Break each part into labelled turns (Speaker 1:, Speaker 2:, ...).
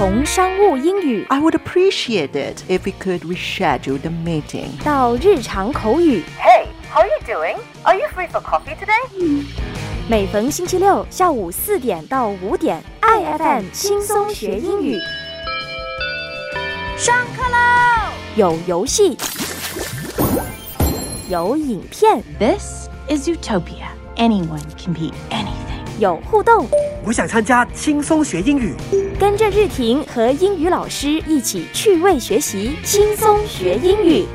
Speaker 1: 从商务英语
Speaker 2: I would appreciate it if we could reschedule the meeting.
Speaker 1: 到日常口语，
Speaker 3: Hey, how are you doing? Are you free for coffee today?
Speaker 1: 每逢星期六下午四点到五点，IFM 轻松学英语。上课喽！有游戏，有影片，
Speaker 4: This is Utopia. Anyone can be anything.
Speaker 1: 有互动。
Speaker 5: 我想参加轻松学英语。
Speaker 1: 跟着日婷和英语老师一起趣味学习，轻松学英语。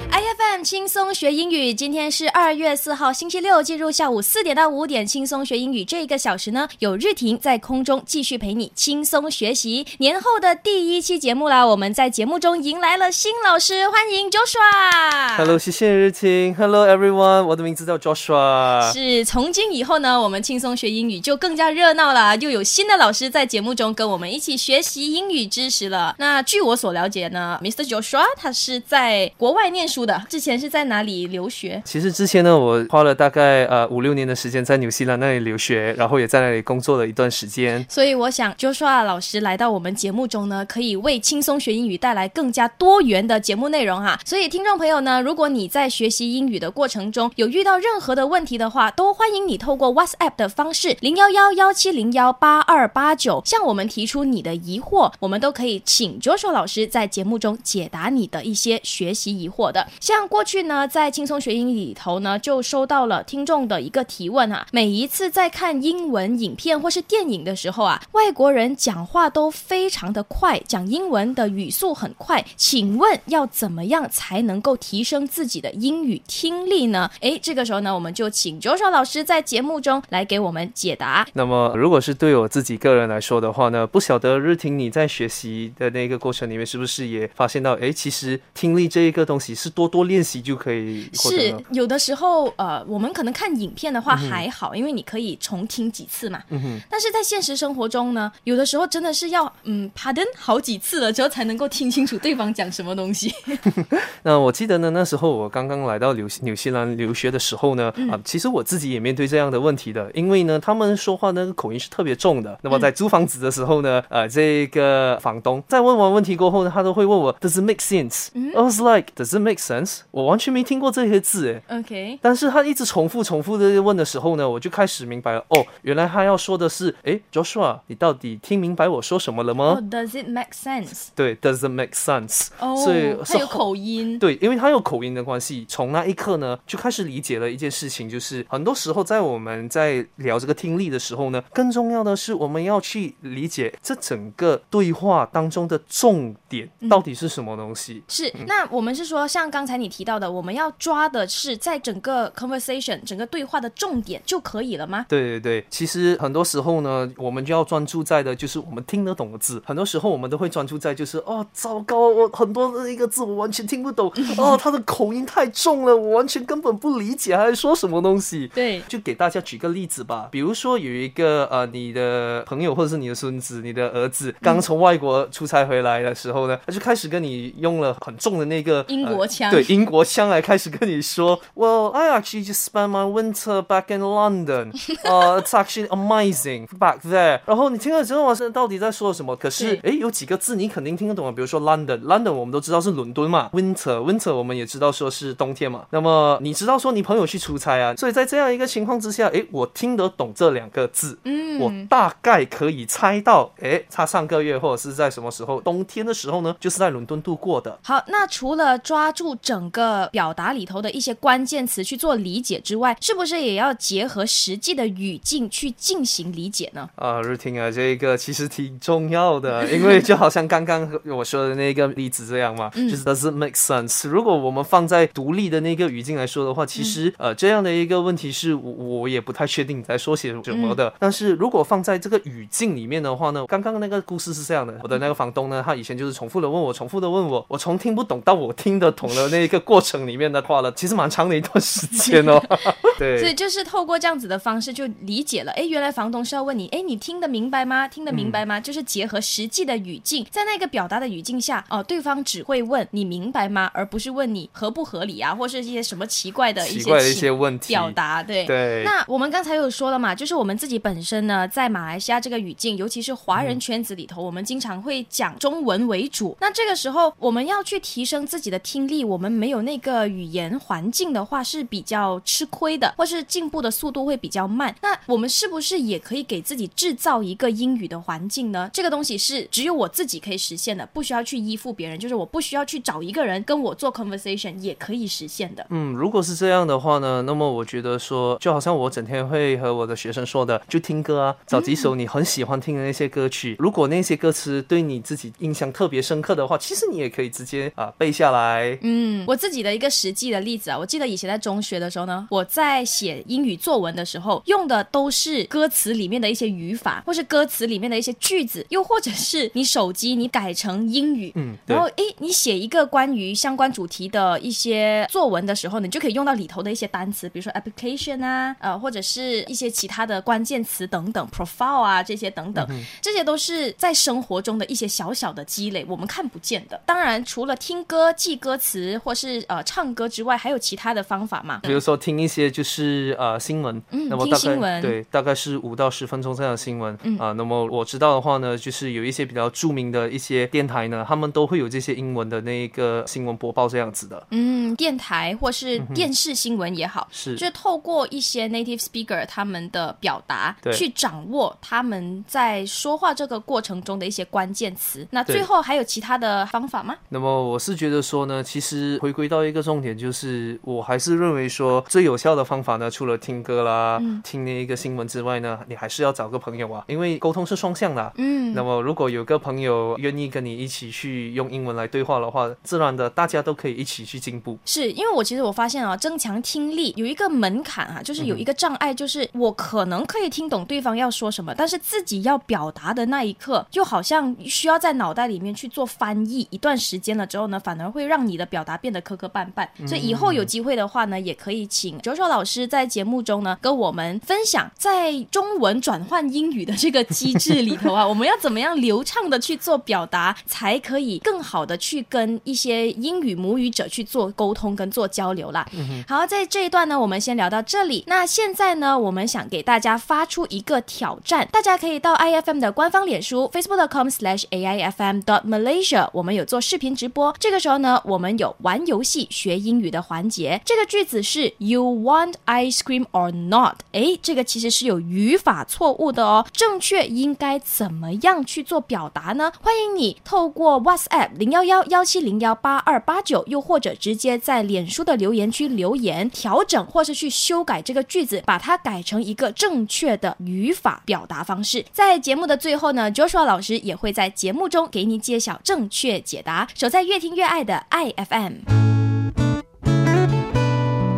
Speaker 6: 轻松学英语，今天是二月四号星期六，进入下午四点到五点，轻松学英语这一个小时呢，有日婷在空中继续陪你轻松学习。年后的第一期节目啦，我们在节目中迎来了新老师，欢迎 Joshua。
Speaker 7: Hello，谢谢日婷。Hello everyone，我的名字叫 Joshua。
Speaker 6: 是，从今以后呢，我们轻松学英语就更加热闹了，又有新的老师在节目中跟我们一起学习英语知识了。那据我所了解呢，Mr. Joshua 他是在国外念书的，之前是在哪里留学？
Speaker 7: 其实之前呢，我花了大概呃五六年的时间在纽西兰那里留学，然后也在那里工作了一段时间。
Speaker 6: 所以我想，Joshua 老师来到我们节目中呢，可以为轻松学英语带来更加多元的节目内容哈。所以听众朋友呢，如果你在学习英语的过程中有遇到任何的问题的话，都欢迎你透过 WhatsApp 的方式零幺幺幺七零幺八二八九向我们提出你的疑惑，我们都可以请 Joshua 老师在节目中解答你的一些学习疑惑的。像过去呢，在轻松学英语里头呢，就收到了听众的一个提问啊，每一次在看英文影片或是电影的时候啊，外国人讲话都非常的快，讲英文的语速很快，请问要怎么样才能够提升自己的英语听力呢？诶，这个时候呢，我们就请 jo 老师在节目中来给我们解答。
Speaker 7: 那么，如果是对我自己个人来说的话呢，不晓得日婷你在学习的那个过程里面，是不是也发现到，诶，其实听力这一个东西是多多练习就可以
Speaker 6: 是？有的时候，呃，我们可能看影片的话还好，因为你可以重听几次嘛。
Speaker 7: 嗯哼，
Speaker 6: 但是在现实生活中呢，有的时候真的是要嗯，pardon 好几次了之后才能够听清楚对方讲什么东西。
Speaker 7: 那我记得呢，那时候我刚刚来到纽纽西兰留学的时候呢，啊，其实我自己也面对这样的问题的，因为呢，他们说话那个口音是特别重的。那么在租房子的时候呢，呃，这个房东在问完问题过后呢，他都会问我 Does it make sense？、I was like Does it make sense？我完全没听过这些字诶。
Speaker 6: OK，
Speaker 7: 但是他一直重复重复的问的时候呢，我就开始明白了，哦，原来他要说的是，诶 j o s h u a 你到底听明白我说什么了吗？
Speaker 6: 哦、d o e s it make sense？
Speaker 7: 对，Does it make sense？、
Speaker 6: 哦
Speaker 7: 所以
Speaker 6: 他有口音。
Speaker 7: 对，因为他有口音的关系，从那一刻呢，就开始理解了一件事情，就是很多时候在我们在聊这个听力的时候呢，更重要的是我们要去理解这整个对话当中的重点到底是什么东西。
Speaker 6: 是，那我们是说，像刚才你提到的，我们要抓的是在整个 conversation 整个对话的重点就可以了吗？
Speaker 7: 对对对，其实很多时候呢，我们就要专注在的就是我们听得懂的字。很多时候我们都会专注在就是哦，糟糕，我很多的一个字我 完全听不懂，哦，他的口音太重了，我完全根本不理解他在说什么东西。
Speaker 6: 对，
Speaker 7: 就给大家举个例子吧，比如说有一个呃，你的朋友或者是你的孙子、你的儿子刚从外国出差回来的时候呢，他就开始跟你用了很重的那个
Speaker 6: 英国腔
Speaker 7: 呃对英国腔来开始跟你说，Well, I actually just spent my winter back in London. 呃、it's actually amazing back there. 然后你听了之后，是到底在说什么？可是诶，有几个字你肯定听得懂啊，比如说 London，London 我们都知道是伦敦嘛，Winter，Winter 我们也知道说是冬天嘛。那么你知道说你朋友去出差啊，所以在这样一个情况之下，诶，我听得懂这两个字，嗯，我大概可以猜到，诶，他上个月或者是在什么时候，冬天的时候呢，就是在伦敦度过的。
Speaker 6: 好，那除了抓住整个表达里头的一些关键词去做理解之外，是不是也要结合实际的语境去进行理解呢？
Speaker 7: 啊，日婷啊，这个其实挺重要的，因为就好像刚刚我说的那个例子这样嘛，就是 does it make sense？如果我们放在独立的那个语境来说的话，其实、呃这样的一个问题是我我也不太确定你在说些什么的。但是如果放在这个语境里面的话呢，刚刚那个故事是这样的，我的那个房东呢，他以前就是重复的问我，重复的问我，我从听不懂到我听得懂的那一个过过程里面的话呢，其实蛮长的一段时间哦。对，
Speaker 6: 所以就是透过这样子的方式，就理解了。哎，原来房东是要问你，哎，你听得明白吗？听得明白吗？就是结合实际的语境，在那个表达的语境下，哦，对方只会问你明白吗，而不是问你合不合理啊，或是一些什么奇怪的一些
Speaker 7: 奇怪的一些问题
Speaker 6: 表达。对
Speaker 7: 对
Speaker 6: 那我们刚才有说了嘛，就是我们自己本身呢，在马来西亚这个语境，尤其是华人圈子里头，我们经常会讲中文为主。那这个时候，我们要去提升自己的听力，我们没有那个语言环境的话，是比较吃亏的，或是进步的速度会比较慢。那我们是不是也可以给自己制造一个英语的环境呢？这个东西是只有我自己可以实现的，不需要去依附别人，就是我不需要去找一个人跟我做 conversation 也可以实现的。
Speaker 7: 嗯，如果是这样的话呢，那么我觉得说，就好像我整天会和我的学生说的，就听歌啊，找几首你很喜欢听的那些歌曲。如果那些歌词对你自己印象特别深刻的话，其实你也可以直接啊背下来。
Speaker 6: 嗯，我自己的一个实际的例子啊，我记得以前在中学的时候呢，我在写英语作文的时候，用的都是歌词里面的一些语法，或是歌词里面的一些句子，又或者是你手机你改成英语，
Speaker 7: 嗯，
Speaker 6: 然后诶，你写一个关于相关主题的一些作文的时候，你就可以用到里头的一些单词，比如说 application 啊，呃，或者是一些其他的关键词等等，profile 啊这些等等，这些都是在生活中的一些小小的积累，我们看不见的。当然，除了听歌、记歌词或是呃唱歌之外，还有其他的方法吗？
Speaker 7: 比如说听一些就是呃新闻，
Speaker 6: 嗯
Speaker 7: 那么大概
Speaker 6: 听新闻
Speaker 7: 对，大概是五到十分钟这样的新闻啊、
Speaker 6: 嗯
Speaker 7: 那么我知道的话呢，就是有一些比较著名的一些电台呢，他们都会有这些英文的那个新闻播报这样子的。
Speaker 6: 嗯，电台或是电视新闻也好，
Speaker 7: 是
Speaker 6: 就是透过一些 native speaker 他们的表达，
Speaker 7: 对
Speaker 6: 去掌握他们在说话这个过程中的一些关键词。那最后还有其他的方法吗？
Speaker 7: 那么我是觉得说呢，其实回归到一个重点，就是我还是认为说最有效的方法呢，除了听歌啦、
Speaker 6: 嗯
Speaker 7: 听那一个新闻之外呢，你还是要找个朋友啊，因为沟通是双向的啊。
Speaker 6: 嗯，
Speaker 7: 那么如果有个朋友愿意跟你一起去用英文来对话的话，自然的大家都可以一起去进步。
Speaker 6: 是因为我其实我发现啊，增强听力有一个门槛啊，就是有一个障碍，就是我可能可以听懂对方要说什么，但是自己要表达的那一刻，就好像需要在脑袋里面去做翻译一段时间了之后呢，反而会让你的表达变得磕磕绊绊。所以以后有机会的话呢，也可以请九九老师在节目中呢跟我们分享，在中文转换英语的这个机制里头啊，我们要怎么样流畅的去做表达，才可以更好的去跟一些英语母语者去做沟通跟做交流啦。好，在这一段呢，我们先聊到这里。那现在呢，我们想给大家发出一个挑战，大家可以到 IFM 的官方脸书 facebook.com/slash aifm dot malaysia，我们有做视频直播。这个时候呢，我们有玩游戏学英语的环节。这个句子是 You want ice cream or not？诶，这个其实是有语法错误的哦。正确应该怎么样去做表达呢？欢迎你透过 WhatsApp 零幺幺幺七零幺八二八九，又或者直接在脸书的留言区留言调整，或是去修改这个句子，把它改成一个正确的语法表达方式。在节目的最后呢，Joshua 老师也会在节目中给你揭晓正确解答。守在越听越爱的爱 FM。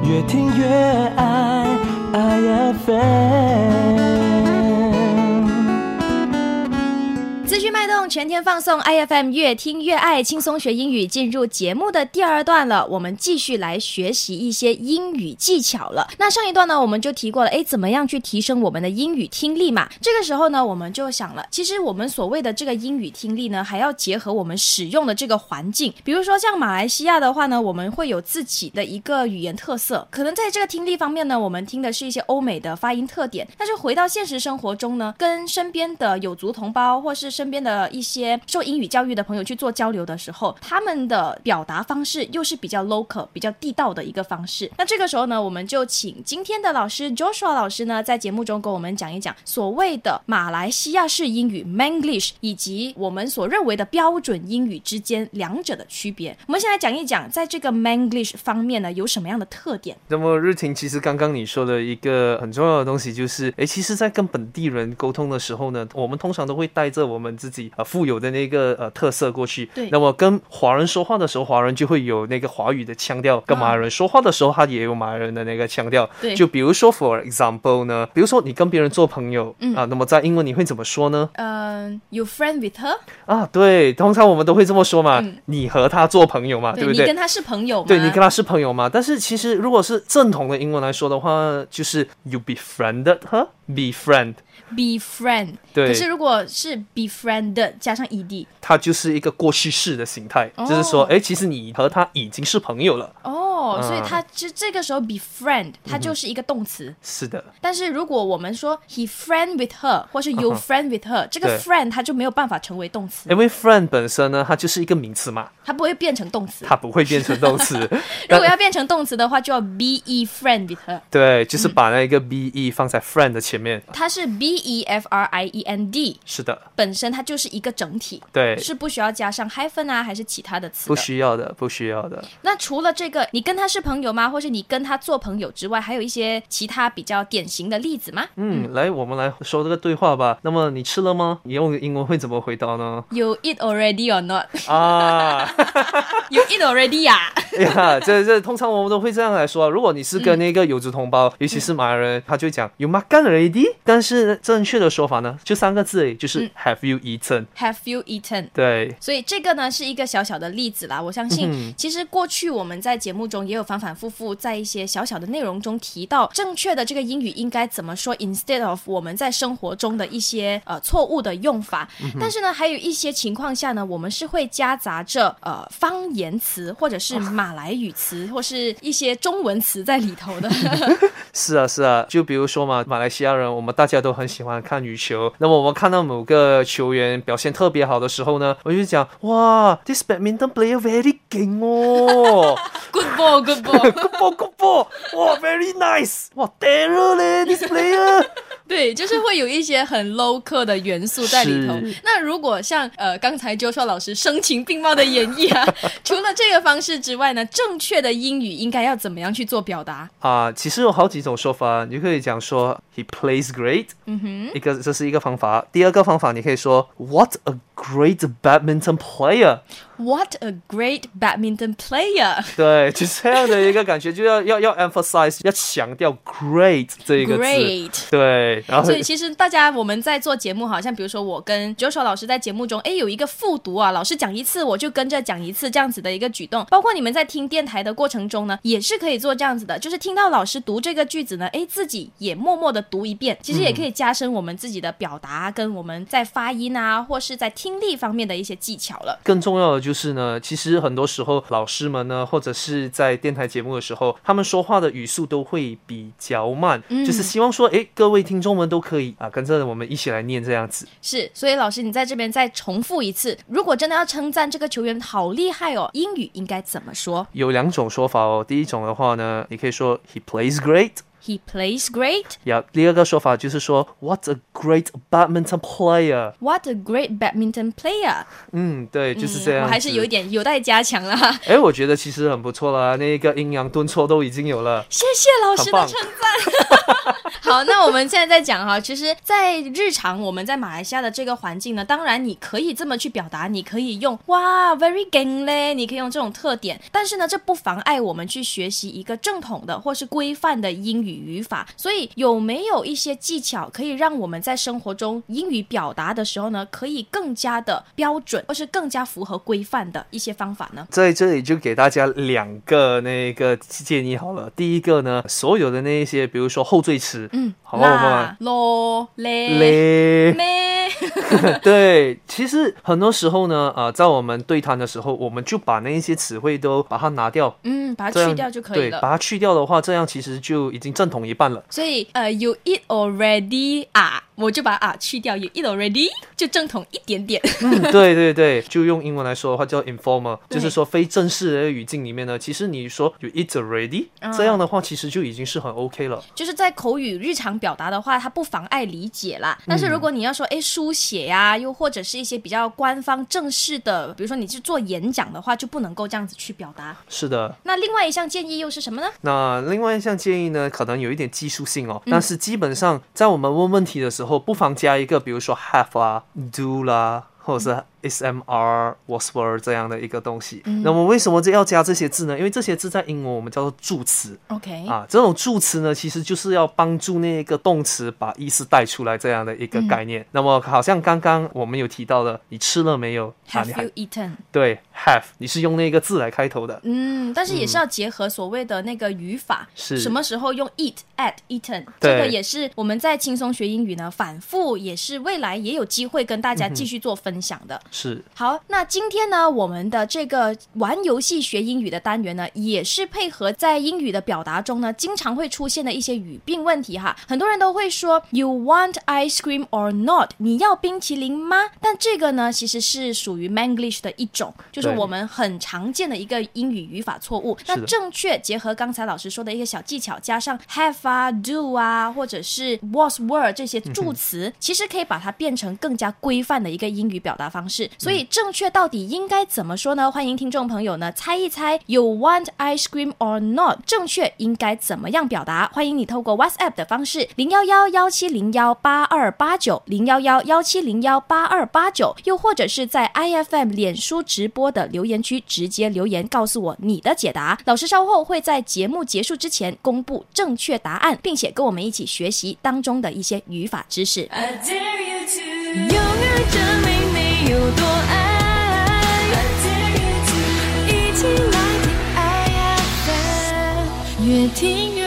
Speaker 8: 越听越爱爱 FM。
Speaker 6: 动，全天放送，IFM 越听越爱，轻松学英语。进入节目的第二段了，我们继续来学习一些英语技巧了。那上一段呢，我们就提过了，诶，怎么样去提升我们的英语听力嘛？这个时候呢，我们就想了，其实我们所谓的这个英语听力呢，还要结合我们使用的这个环境。比如说像马来西亚的话呢，我们会有自己的一个语言特色，可能在这个听力方面呢，我们听的是一些欧美的发音特点，但是回到现实生活中呢，跟身边的有族同胞或是身边的呃一些受英语教育的朋友去做交流的时候，他们的表达方式又是比较 local、比较地道的一个方式。那这个时候呢，我们就请今天的老师 Joshua 老师呢，在节目中跟我们讲一讲所谓的马来西亚式英语 Manglish，以及我们所认为的标准英语之间两者的区别。我们先来讲一讲，在这个 Manglish 方面呢，有什么样的特点？
Speaker 7: 那么日婷，其实刚刚你说的一个很重要的东西就是，诶，其实，在跟本地人沟通的时候呢，我们通常都会带着我们自己呃富有的那个呃特色过去。
Speaker 6: 对
Speaker 7: 那么跟华人说话的时候，华人就会有那个华语的腔调；跟马来人说话的时候，他也有马来人的那个腔调。
Speaker 6: 对
Speaker 7: 就比如说，for example 呢，比如说你跟别人做朋友、
Speaker 6: 嗯
Speaker 7: 啊，那么在英文你会怎么说呢？
Speaker 6: 嗯、y o u friend with her？
Speaker 7: 啊，对，通常我们都会这么说嘛，你和他做朋友嘛，对不对？
Speaker 6: 你跟他是朋友吗？
Speaker 7: 对你跟他是朋友嘛？但是其实如果是正统的英文来说的话，就是 you befriended her, befriend，对
Speaker 6: 可是如果是 befriend 加上 E ed，
Speaker 7: 它就是一个过去式的形态，就是说，哎，其实你和他已经是朋友了。
Speaker 6: 哦，所以
Speaker 7: 嗯
Speaker 6: 它就这个时候 befriend 它就是一个动词。
Speaker 7: 是的，
Speaker 6: 但是如果我们说 he friend with her，或是 you friend with her，、这个 friend 它就没有办法成为动词，
Speaker 7: 因为 friend 本身呢，它就是一个名词嘛，
Speaker 6: 它不会变成动词。
Speaker 7: 它不会变成动词。
Speaker 6: 如果要变成动词的话，就要 be friend with her。
Speaker 7: 对，就是把那个 be 放在 friend 的前面。
Speaker 6: 它是 b e f r i e n d，
Speaker 7: 是的，
Speaker 6: 本身它就是一个整体，
Speaker 7: 对，
Speaker 6: 是不需要加上 hyphen 啊，还是其他的词
Speaker 7: 不。需要的，不需要的。
Speaker 6: 那除了这个，你跟他是朋友吗？或是你跟他做朋友之外，还有一些其他比较典型的例子吗？
Speaker 7: 嗯，来，我们来说这个对话吧。那么你吃了吗？你用英文会怎么回答呢？
Speaker 6: You eat already or not?
Speaker 7: 啊，
Speaker 6: You eat already 呀、
Speaker 7: 哎呀，这这通常我们都会这样来说。如果你是跟那个有族同胞，尤其是马来人，他就讲 You makan already，但是正确的说法呢，就三个字就是 Have you eaten？、
Speaker 6: Have you eaten?
Speaker 7: 对，
Speaker 6: 所以这个呢是一个小小的例子啦。我相信，
Speaker 7: 嗯
Speaker 6: 其实过去我们在节目中也有反反复复在一些小小的内容中提到正确的这个英语应该怎么说，instead of 我们在生活中的一些呃错误的用法。但是呢，还有一些情况下呢，我们是会夹杂着呃方言词或者是马来语词或是一些中文词在里头的。
Speaker 7: 是啊，是啊，就比如说嘛，马来西亚人，我们大家都很喜欢看羽球。那么我们看到某个球员表现特别好的时候呢，我就讲哇，this badminton player very 劲哦
Speaker 6: good ball, good ball。
Speaker 7: good ball 哇，very nice，哇，terror 嘞，this player。
Speaker 6: 对，就是会有一些很 local 的元素在里头。那如果像呃刚才 Joshua 老师声情并茂的演绎啊，除了这个方式之外呢，正确的英语应该要怎么样去做表达？
Speaker 7: 啊，其实有好几种说法，你可以讲说 he plays great，嗯哼，一个这是一个方法。第二个方法，你可以说 what a great badminton
Speaker 6: player，What a great badminton player！
Speaker 7: 对，就这样的一个感觉，就要要要 emphasize，要强调 great 这一个字
Speaker 6: Great
Speaker 7: 对，然后
Speaker 6: 所以其实大家我们在做节目，好像比如说我跟 Joshua 老师在节目中，哎，有一个复读啊，老师讲一次我就跟着讲一次这样子的一个举动。包括你们在听电台的过程中呢，也是可以做这样子的，就是听到老师读这个句子呢，哎，自己也默默的读一遍，其实也可以加深我们自己的表达跟我们在发音啊，或是在听力方面的一些技巧了。
Speaker 7: 更重要的就是呢，其实很多时候老师们呢，或者是在电台节目的时候，他们说话的语速都会比较慢，就是希望说，诶，各位听众们都可以啊，跟着我们一起来念这样子。
Speaker 6: 是，所以老师你在这边再重复一次，如果真的要称赞这个球员好厉害哦，英语应该怎么说
Speaker 7: 有两种说法哦，第一种的话呢，你可以说 he plays great。
Speaker 6: ？He plays great.
Speaker 7: 呀，第二个说法就是说，What a great badminton player。
Speaker 6: What a great badminton player！
Speaker 7: 嗯，对，就是这样、
Speaker 6: 我还是有一。点有待加强啦。
Speaker 7: 哎，我觉得其实很不错啦，那个阴阳顿挫都已经有了。
Speaker 6: 谢谢老师的称赞。好，那我们现在在讲哈，其实，在日常我们在马来西亚的这个环境呢，当然你可以这么去表达，你可以用哇 very gang 嘞，你可以用这种特点，但是呢，这不妨碍我们去学习一个正统的或是规范的英语语法。所以，有没有一些技巧可以让我们在生活中英语表达的时候呢，可以更加的标准，或是更加符合规范的一些方法呢？
Speaker 7: 在这里就给大家两个那个建议好了。第一个呢，所有的那一些，比如说后缀词，嗯，好不好
Speaker 6: 啦？咯嘞
Speaker 7: 嘞，
Speaker 6: 咩？
Speaker 7: 对，其实很多时候呢，呃，在我们对谈的时候，我们就把那一些词汇都把它拿掉，
Speaker 6: 嗯，把它去掉就可以了
Speaker 7: 对，
Speaker 6: 了。
Speaker 7: 把它去掉的话，这样其实就已经正统一半了。
Speaker 6: 所以呃，you eat already 啊，我就把啊去掉，you eat already 就正统一点点。
Speaker 7: 嗯，对对对，就用英文来说的话叫 informal，就是说非正式的语境里面呢，其实你说 you eat already，、这
Speaker 6: 嗯
Speaker 7: 样的话其实就已经是很 OK 了。
Speaker 6: 就是在口语日常表达的话，它不妨碍理解啦。但是如果你要说，哎，书写呀、又或者是一些比较官方正式的，比如说你去做演讲的话，就不能够这样子去表达。
Speaker 7: 是的，
Speaker 6: 那另外一项建议又是什么呢？
Speaker 7: 那另外一项建议呢，可能有一点技术性哦，但是基本上在我们问问题的时候，不妨加一个，比如说 have 啊、do 啦。或者是 SMR、whisper 这样的一个东西。
Speaker 6: 嗯
Speaker 7: 那么为什么这要加这些字呢？因为这些字在英文我们叫做助词。
Speaker 6: OK，
Speaker 7: 啊，这种助词呢，其实就是要帮助那个动词把意思带出来这样的一个概
Speaker 6: 嗯
Speaker 7: 念。那么，好像刚刚我们有提到的，你吃了没有？啊
Speaker 6: ，Have you eaten？
Speaker 7: 对 have，你是用那个字来开头的。
Speaker 6: 嗯，但是也是要结合所谓的那个语法，
Speaker 7: 是
Speaker 6: 什么时候用 eat、at、eaten，这个也是我们在轻松学英语呢，反复也是未来也有机会跟大家继续做分享的。
Speaker 7: 是
Speaker 6: 好，那今天呢，我们的这个玩游戏学英语的单元呢，也是配合在英语的表达中呢，经常会出现的一些语病问题哈。很多人都会说 “You want ice cream or not？” 你要冰淇淋吗？但这个呢，其实是属于 Manglish 的一种，就是我们很常见的一个英语语法错误。那正确结合刚才老师说的一个小技巧，加上 have 啊、do 啊，或者是 was、were 这些助词，其实可以把它变成更加规范的一个英语表达方式。所以正确到底应该怎么说呢？欢迎听众朋友呢猜一猜，You want ice cream or not？正确应该怎么样表达？欢迎你透过 WhatsApp 的方式零幺幺幺七零幺八二八九零幺幺幺七零幺八二八九，又或者是在 IFM 脸书直播的留言区直接留言告诉我你的解答。老师稍后会在节目结束之前公布正确答案，并且跟我们一起学习当中的一些语法知识。
Speaker 9: 永远证明你有多爱。一起来听 IFM，越听。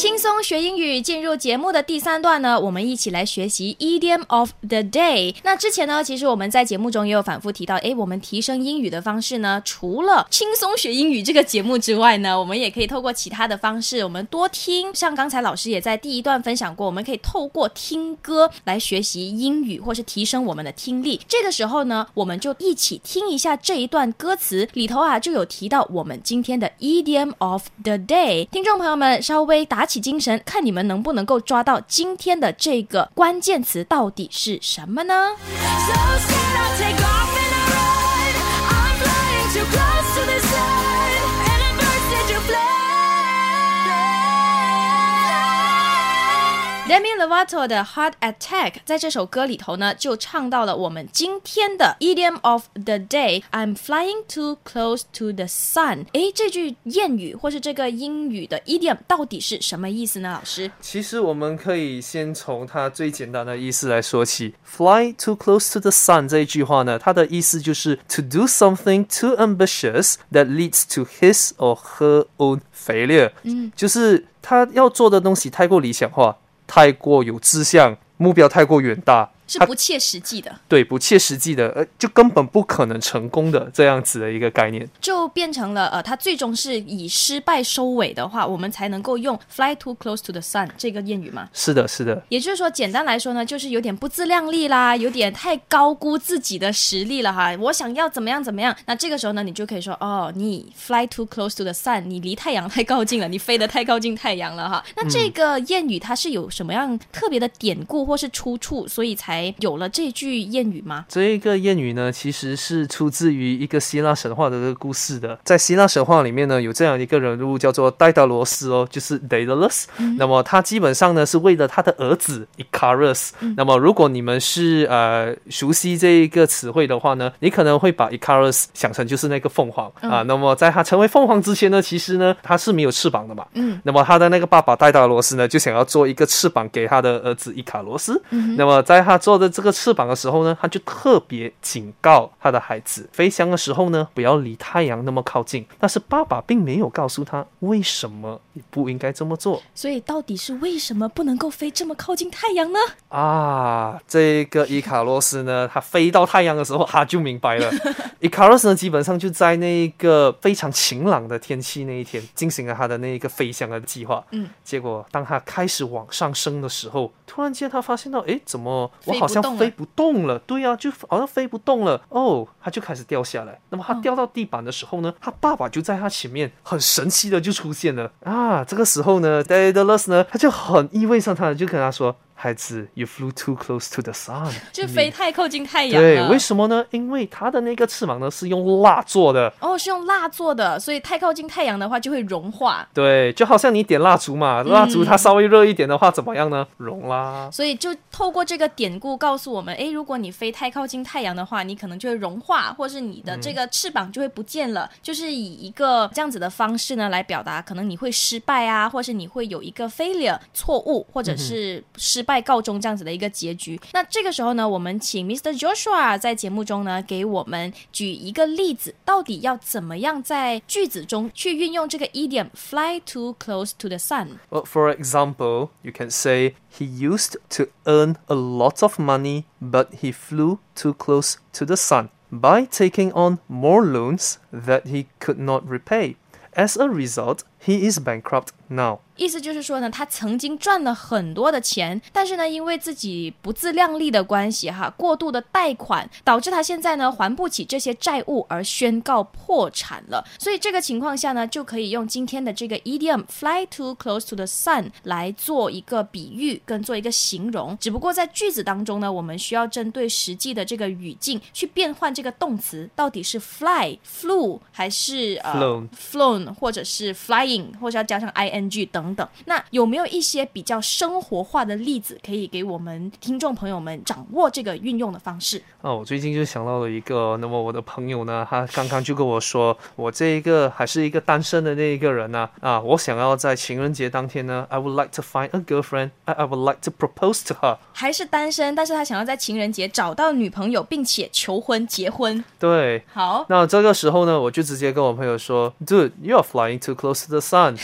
Speaker 6: 轻松学英语，进入节目的第三段呢，我们一起来学习 idiom of the day。那之前呢，其实我们在节目中也有反复提到，诶，我们提升英语的方式呢，除了轻松学英语这个节目之外呢，我们也可以透过其他的方式，我们多听。像刚才老师也在第一段分享过，我们可以透过听歌来学习英语，或是提升我们的听力。这个时候呢，我们就一起听一下这一段歌词里头啊，就有提到我们今天的 idiom of the day。听众朋友们，稍微打起精神，看你们能不能够抓到今天的这个关键词到底是什么呢？Demi Lovato 的 Heart Attack 在这首歌里头呢，就唱到了我们今天的 idiom of the day。I'm flying too close to the sun。诶，这句谚语或是这个英语的 idiom 到底是什么意思呢？老师？
Speaker 7: 其实我们可以先从它最简单的意思来说起。Fly too close to the sun 这一句话呢，它的意思就是 to do something too ambitious that leads to his or her own failure。嗯，就是他要做的东西太过理想化，太过有志向，目标太过远大，
Speaker 6: 是不切实际的，
Speaker 7: 对不切实际的，呃，就根本不可能成功的这样子的一个概念。
Speaker 6: 就变成了呃，它最终是以失败收尾的话，我们才能够用 fly too close to the sun 这个谚语嘛。
Speaker 7: 是的，是的，
Speaker 6: 也就是说，简单来说呢，就是有点不自量力啦，有点太高估自己的实力了哈。我想要怎么样怎么样，那这个时候呢，你就可以说，哦，你 fly too close to the sun，你离太阳太靠近了，你飞得太靠近太阳了哈。那这个谚语它是有什么样特别的典故或是出处，所以才有了这句谚语吗？
Speaker 7: 这个谚语呢，其实是出自于一个希腊神话的这个故事的。在希腊神话里面呢，有这样一个人物叫做戴达罗斯哦，就是 Daedalus、那么他基本上呢是为了他的儿子 Icarus、那么如果你们是呃熟悉这一个词汇的话呢，你可能会把 Icarus 想成就是那个凤凰、啊。那么在他成为凤凰之前呢，其实呢他是没有翅膀的嘛。
Speaker 6: 嗯。
Speaker 7: 那么他的那个爸爸戴达罗斯呢，就想要做一个翅膀给他的儿子伊卡罗斯。那么在他做的这个翅膀的时候呢，他就特别警告他的孩子，飞翔的时候呢，不要离太阳那么靠近。但是爸爸并没有告诉他为什么你不应该这么做
Speaker 6: 所以到底是为什么不能够飞这么靠近太阳呢？
Speaker 7: 啊。这个伊卡洛斯呢，他飞到太阳的时候，他就明白了。伊卡洛斯呢，基本上就在那个非常晴朗的天气那一天，进行了他的那一个飞翔的计划。
Speaker 6: 嗯，
Speaker 7: 结果当他开始往上升的时候，突然间他发现到，哎，怎么我好像飞不动了？对呀、就好像飞不动了。哦，他就开始掉下来。那么他掉到地板的时候呢，他爸爸就在他前面，很神奇的就出现了啊。这个时候呢 d a d a l u s 呢，他就很意味深长的就跟他说。孩子，you flew too close to the sun，
Speaker 6: 就飞太靠近太阳
Speaker 7: 对，为什么呢？因为它的那个翅膀呢是用蜡做的。
Speaker 6: 哦，是用蜡做的，所以太靠近太阳的话就会融化。
Speaker 7: 对，就好像你点蜡烛嘛，蜡烛它稍微热一点的话，怎么样呢？融啦。
Speaker 6: 所以就透过这个典故告诉我们，诶，如果你飞太靠近太阳的话，你可能就会融化，或是你的这个翅膀就会不见了。就是以一个这样子的方式呢来表达，可能你会失败啊，或是你会有一个 failure 错误，或者是失败告终这样子的一个结局。那这个时候呢，我们请 Mr. Joshua 在节目中呢给我们举一个例子，到底要怎么样在句子中去运用这个 idiom fly too close to the sun。
Speaker 7: Well, for example, you can say he used to earn a lot of money, but he flew too close to the sun by taking on more loans that he could not repay. As a result, he is bankrupt now.
Speaker 6: 意思就是说呢，他曾经赚了很多的钱，但是呢，因为自己不自量力的关系，哈，过度的贷款，导致他现在呢还不起这些债务而宣告破产了。所以这个情况下呢，就可以用今天的这个 idiom “fly too close to the sun” 来做一个比喻跟做一个形容。只不过在句子当中呢，我们需要针对实际的这个语境去变换这个动词，到底是 fly、flew 还是呃
Speaker 7: Flown
Speaker 6: flown 或者是或者要加上 ing 等等。那有没有一些比较生活化的例子，可以给我们听众朋友们掌握这个运用的方式？
Speaker 7: 啊，我最近就想到了一个，那么我的朋友呢，他刚刚就跟我说，我这一个还是一个单身的那一个人呢、啊，我想要在情人节当天呢，I would like to find a girlfriend, I, I would like to propose to her。
Speaker 6: 还是单身，但是他想要在情人节找到女朋友，并且求婚结婚。
Speaker 7: 对，
Speaker 6: 好，
Speaker 7: 那这个时候呢，我就直接跟我朋友说，Dude, you are flying too close to the sun.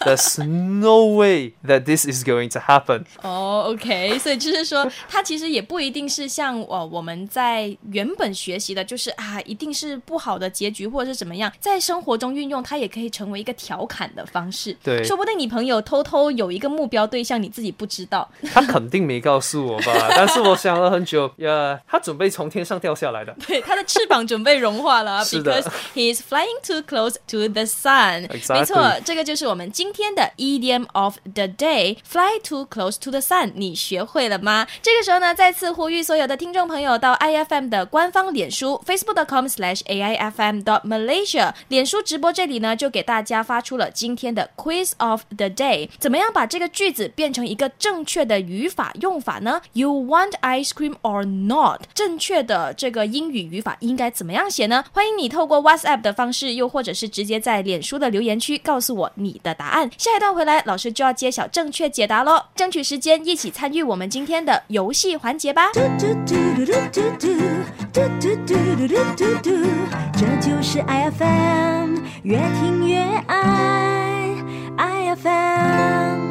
Speaker 7: There's no way that this is going to happen.
Speaker 6: 哦、o k 所以就是说，它其实也不一定是像呃我们在原本学习的，就是啊，一定是不好的结局或者是怎么样，在生活中运用，它也可以成为一个调侃的方式。
Speaker 7: 对
Speaker 6: 说不定你朋友偷偷有一个目标对象，你自己不知道。
Speaker 7: 他肯定没告诉我吧？但是我想了很久，呀，他准备从天上掉下来的。
Speaker 6: 对，它的翅膀准备融化了
Speaker 7: 是的
Speaker 6: ，because he is flying too close to the sun。
Speaker 7: Exactly
Speaker 6: 没错，这个就是我们今天的 idiom of the day，fly too close to the sun。你学会了吗？这个时候呢，再次呼吁所有的听众朋友到 IFM 的官方脸书 Facebook.com/slash aiFM dot Malaysia，脸书直播这里呢，就给大家发出了今天的 quiz of the day。怎么样把这个句子变成一个正确的语法用法呢？You want ice cream or not？正确的这个英语语法应该怎么样写呢？欢迎你透过 WhatsApp 的方式，又或者是直接在脸书的留言区告诉告诉我你的答案，下一段回来，老师就要揭晓正确解答喽！争取时间，一起参与我们今天的游戏环节吧！
Speaker 9: 嘟嘟嘟嘟嘟嘟嘟嘟嘟嘟嘟嘟嘟，这就是 FM，越听越爱爱。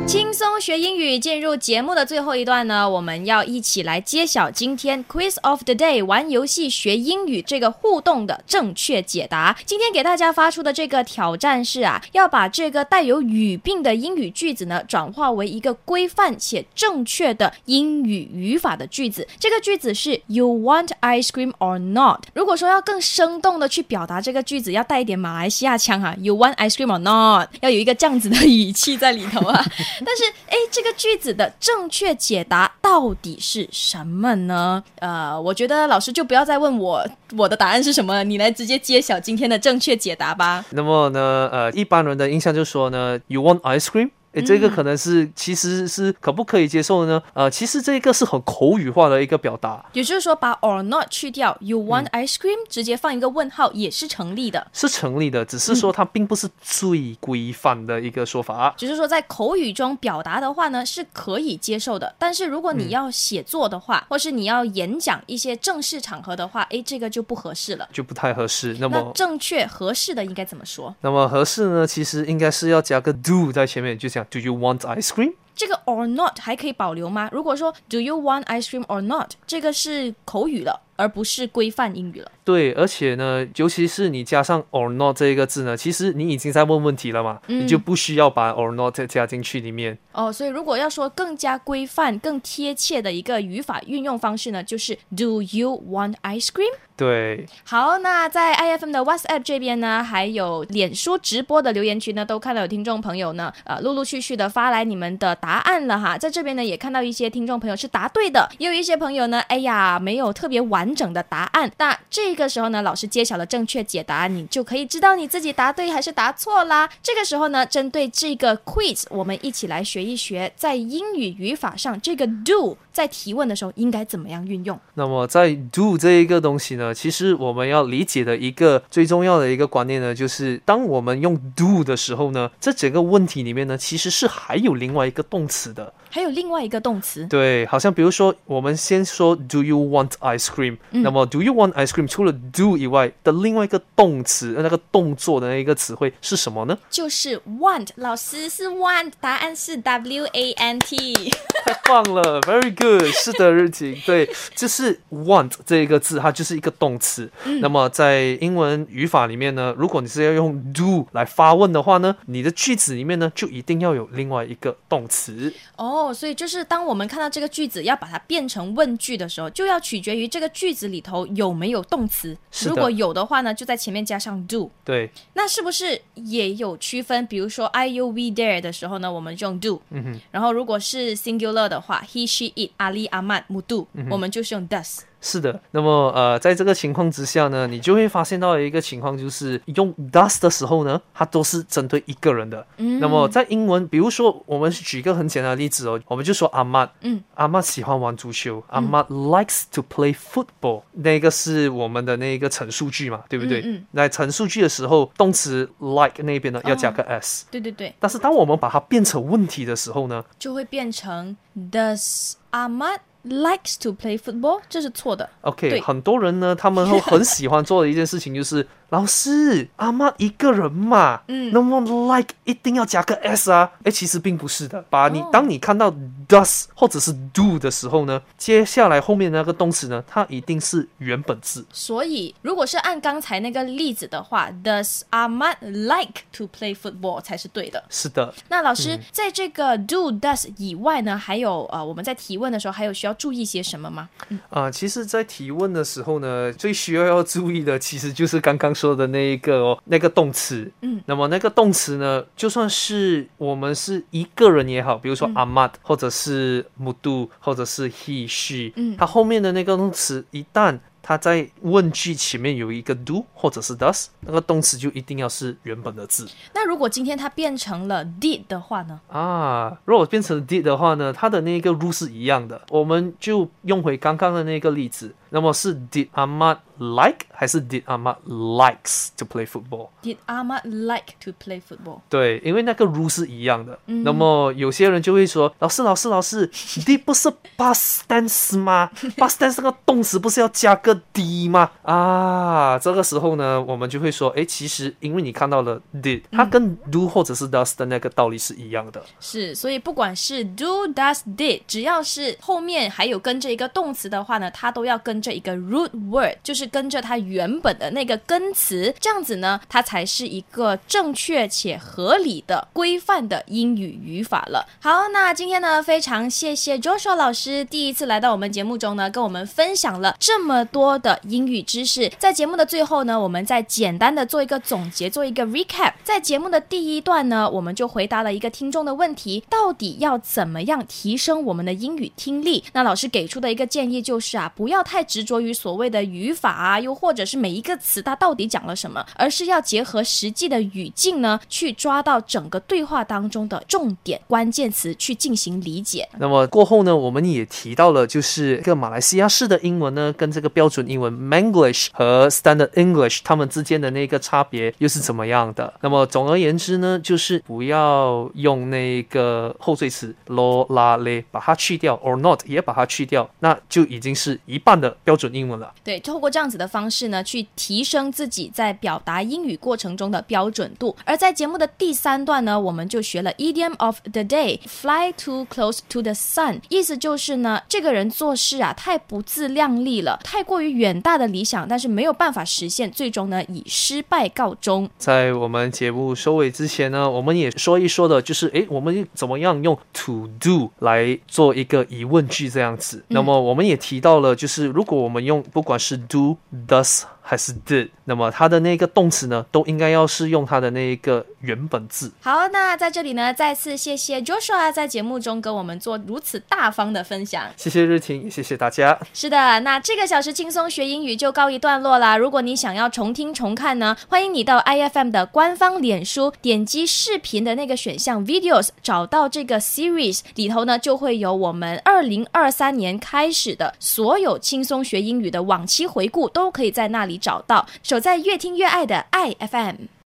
Speaker 6: 轻松学英语，进入节目的最后一段呢，我们要一起来揭晓今天 Quiz of the Day 玩游戏学英语这个互动的正确解答。今天给大家发出的这个挑战是啊，要把这个带有语病的英语句子呢，转化为一个规范且正确的英语语法的句子。这个句子是 You want ice cream or not？如果说要更生动的去表达这个句子，要带一点马来西亚腔哈，You want ice cream or not？要有一个这样子的 语气在里头啊。但是，诶，这个句子的正确解答到底是什么呢？呃，我觉得老师就不要再问我我的答案是什么，你来直接揭晓今天的正确解答吧。
Speaker 7: 那么呢，呃，一般人的印象就说呢，You want ice cream？诶，这个可能是其实是可不可以接受的呢？呃，其实这个是很口语化的一个表达，
Speaker 6: 也就是说，把 or not 去掉，You want ice cream，、直接放一个问号也是成立的。
Speaker 7: 是成立的，只是说它并不是最规范的一个说法。
Speaker 6: 只是说在口语中表达的话呢，是可以接受的。但是如果你要写作的话，或是你要演讲一些正式场合的话，诶，这个就不合适了。
Speaker 7: 就不太合适。那
Speaker 6: 那
Speaker 7: 么，
Speaker 6: 正确合适的应该怎么说？
Speaker 7: 那么合适呢？其实应该是要加个 do 在前面，就讲 Do you want ice cream？
Speaker 6: 这个 or not 还可以保留吗？如果说 Do you want ice cream or not，这个是口语了， 而不是规范英语了。
Speaker 7: 对，而且呢，尤其是你加上 or not 这一个字呢，其实你已经在问问题了嘛，
Speaker 6: 嗯
Speaker 7: 你就不需要把 or not 加进去里面。
Speaker 6: 哦，所以如果要说更加规范、更贴切的一个语法运用方式呢，就是 Do you want ice cream？
Speaker 7: 对，
Speaker 6: 好，那在 IFM 的 WhatsApp 这边呢，还有脸书直播的留言区呢，都看到有听众朋友呢，呃，陆陆续续的发来你们的答案了哈。在这边呢，也看到一些听众朋友是答对的，也有一些朋友呢，哎呀，没有特别完完整的答案。那这个时候呢，老师揭晓了正确解答，你就可以知道你自己答对还是答错啦。这个时候呢，针对这个 quiz，我们一起来学一学，在英语语法上，这个 do 在提问的时候应该怎么样运用。
Speaker 7: 那么在 do 这一个东西呢，其实我们要理解的一个最重要的一个观念呢，就是当我们用 do 的时候呢，这整个问题里面呢，其实是还有另外一个动词的。
Speaker 6: 还有另外一个动词，
Speaker 7: 对，好像比如说，我们先说 Do you want ice cream？、那么 Do you want ice cream 除了 do 以外的另外一个动词，那个动作的那一个词汇是什么呢？
Speaker 6: 就是 want，老师是 want，答案是 W A N T。
Speaker 7: 太棒了，very good，是的，日晴，对，就是 want 这一个字，它就是一个动词。那么在英文语法里面呢，如果你是要用 do 来发问的话呢，你的句子里面呢就一定要有另外一个动词。
Speaker 6: 哦，所以就是当我们看到这个句子要把它变成问句的时候，就要取决于这个句子里头有没有动词。如果有的话呢，就在前面加上 do。
Speaker 7: 对，
Speaker 6: 那是不是也有区分？比如说 I you we there 的时候呢，我们就用 do。嗯哼。然后如果是 singular 的话，he she it 阿里阿曼姆杜，我们就是用 does。
Speaker 7: 是的，那么呃，在这个情况之下呢，你就会发现到一个情况，就是用 does 的时候呢，它都是针对一个人的。嗯，那么在英文，比如说我们举一个很简单的例子哦，我们就说阿妈，
Speaker 6: 嗯，
Speaker 7: 阿妈喜欢玩足球，阿妈 likes to play football，那个是我们的那个陈述句嘛，对不对？
Speaker 6: 嗯嗯。
Speaker 7: 那陈述句的时候，动词 like 那边呢要加个 s，、
Speaker 6: 对对对，
Speaker 7: 但是当我们把它变成问题的时候呢，
Speaker 6: 就会变成 Does Ahmad likes to play football？这是错的。
Speaker 7: OK，很多人呢，他们会 很喜欢做的一件事情就是，老师，阿妈一个人嘛，
Speaker 6: 嗯
Speaker 7: 那么 like 一定要加个 s 啊？哎，其实并不是的。把你、
Speaker 6: 哦
Speaker 7: 当你看到 does 或者是 do 的时候呢，接下来后面那个动词呢，它一定是原本字。
Speaker 6: 所以，如果是按刚才那个例子的话，Does Ahmad like to play football 才是对的。
Speaker 7: 是的，
Speaker 6: 那老师，在这个 do does 以外呢，还有呃，我们在提问的时候还有需要注意些什么吗？
Speaker 7: 啊、其实，在提问的时候呢，最需要要注意的，其实就是刚刚说的那一个哦，那个动词。
Speaker 6: 嗯，
Speaker 7: 那么那个动词呢，就算是我们是一个人也好，比如说阿 m 或者是 mudu，或者是 he she，
Speaker 6: 嗯
Speaker 7: 它后面的那个动词一旦它在问句前面有一个 do 或者是 does，那个动词就一定要是原本的字
Speaker 6: 那如果今天它变成了 did 的话呢？
Speaker 7: 啊。如果变成 did 的话呢，它的那个 rule 是一样的，我们就用回刚刚的那个例子。那么是 did Ahmad like 还是 did Ahmad likes to play
Speaker 6: football？Did Ahmad like to play football？
Speaker 7: 对，因为那个 rule 是一样的。那么有些人就会说：“老师，老师，老师，did 不是 past tense 吗？past tense 那个动词不是要加个 d 吗？”啊，这个时候呢，我们就会说：“哎，其实因为你看到了 did，它跟 do 或者是 does 的那个道理是一样的。
Speaker 6: 是，所以不管是 do does did，只要是后面还有跟着一个动词的话呢，它都要跟着一个 root word，就是跟着它原本的那个根词，这样子呢，它才是一个正确且合理的规范的英语语法了。好，那今天呢，非常谢谢 Joshua 老师第一次来到我们节目中呢，跟我们分享了这么多的英语知识。在节目的最后呢，我们再简单的做一个总结，做一个 recap。在节目的第一段呢，我们就回答了一个听众的问题：到底要怎么样提升我们的英语听力？那老师给出的一个建议就是啊，不要太执着于所谓的语法啊，又或者是每一个词它到底讲了什么，而是要结合实际的语境呢，去抓到整个对话当中的重点关键词去进行理解。
Speaker 7: 那么过后呢，我们也提到了，就是这个马来西亚式的英文呢，跟这个标准英文 Manglish 和 Standard English 它们之间的那个差别又是怎么样的？那么总而言之呢，就是不要用那个后缀词 lo la le 把它去掉，or not 也把它去掉，那就已经是一半的的标准英文了。
Speaker 6: 对，透过这样子的方式呢，去提升自己在表达英语过程中的标准度。而在节目的第三段呢，我们就学了 idiom of the day，fly too close to the sun，意思就是呢，这个人做事啊太不自量力了，太过于远大的理想，但是没有办法实现，最终呢以失败告终。
Speaker 7: 在我们节目收尾之前呢，我们也说一说的，就是诶，我们怎么样用 to do 来做一个疑问句这样子。那么我们也提到了，就是如果我们用不管是 do、does 还是 did，那么它的那个动词呢，都应该要是用它的那一个原本字。
Speaker 6: 好，那在这里呢，再次谢谢 Joshua 在节目中跟我们做如此大方的分享。
Speaker 7: 谢谢日婷，也谢谢大家。
Speaker 6: 是的，那这个小时轻松学英语就告一段落啦。如果你想要重听重看呢，欢迎你到 IFM 的官方脸书，点击视频的那个选项 Videos，找到这个 Series 里头呢，就会有我们二零二三年开始的所有轻松学英语的往期回顾，都可以在那找到。守在越听越爱的爱 FM。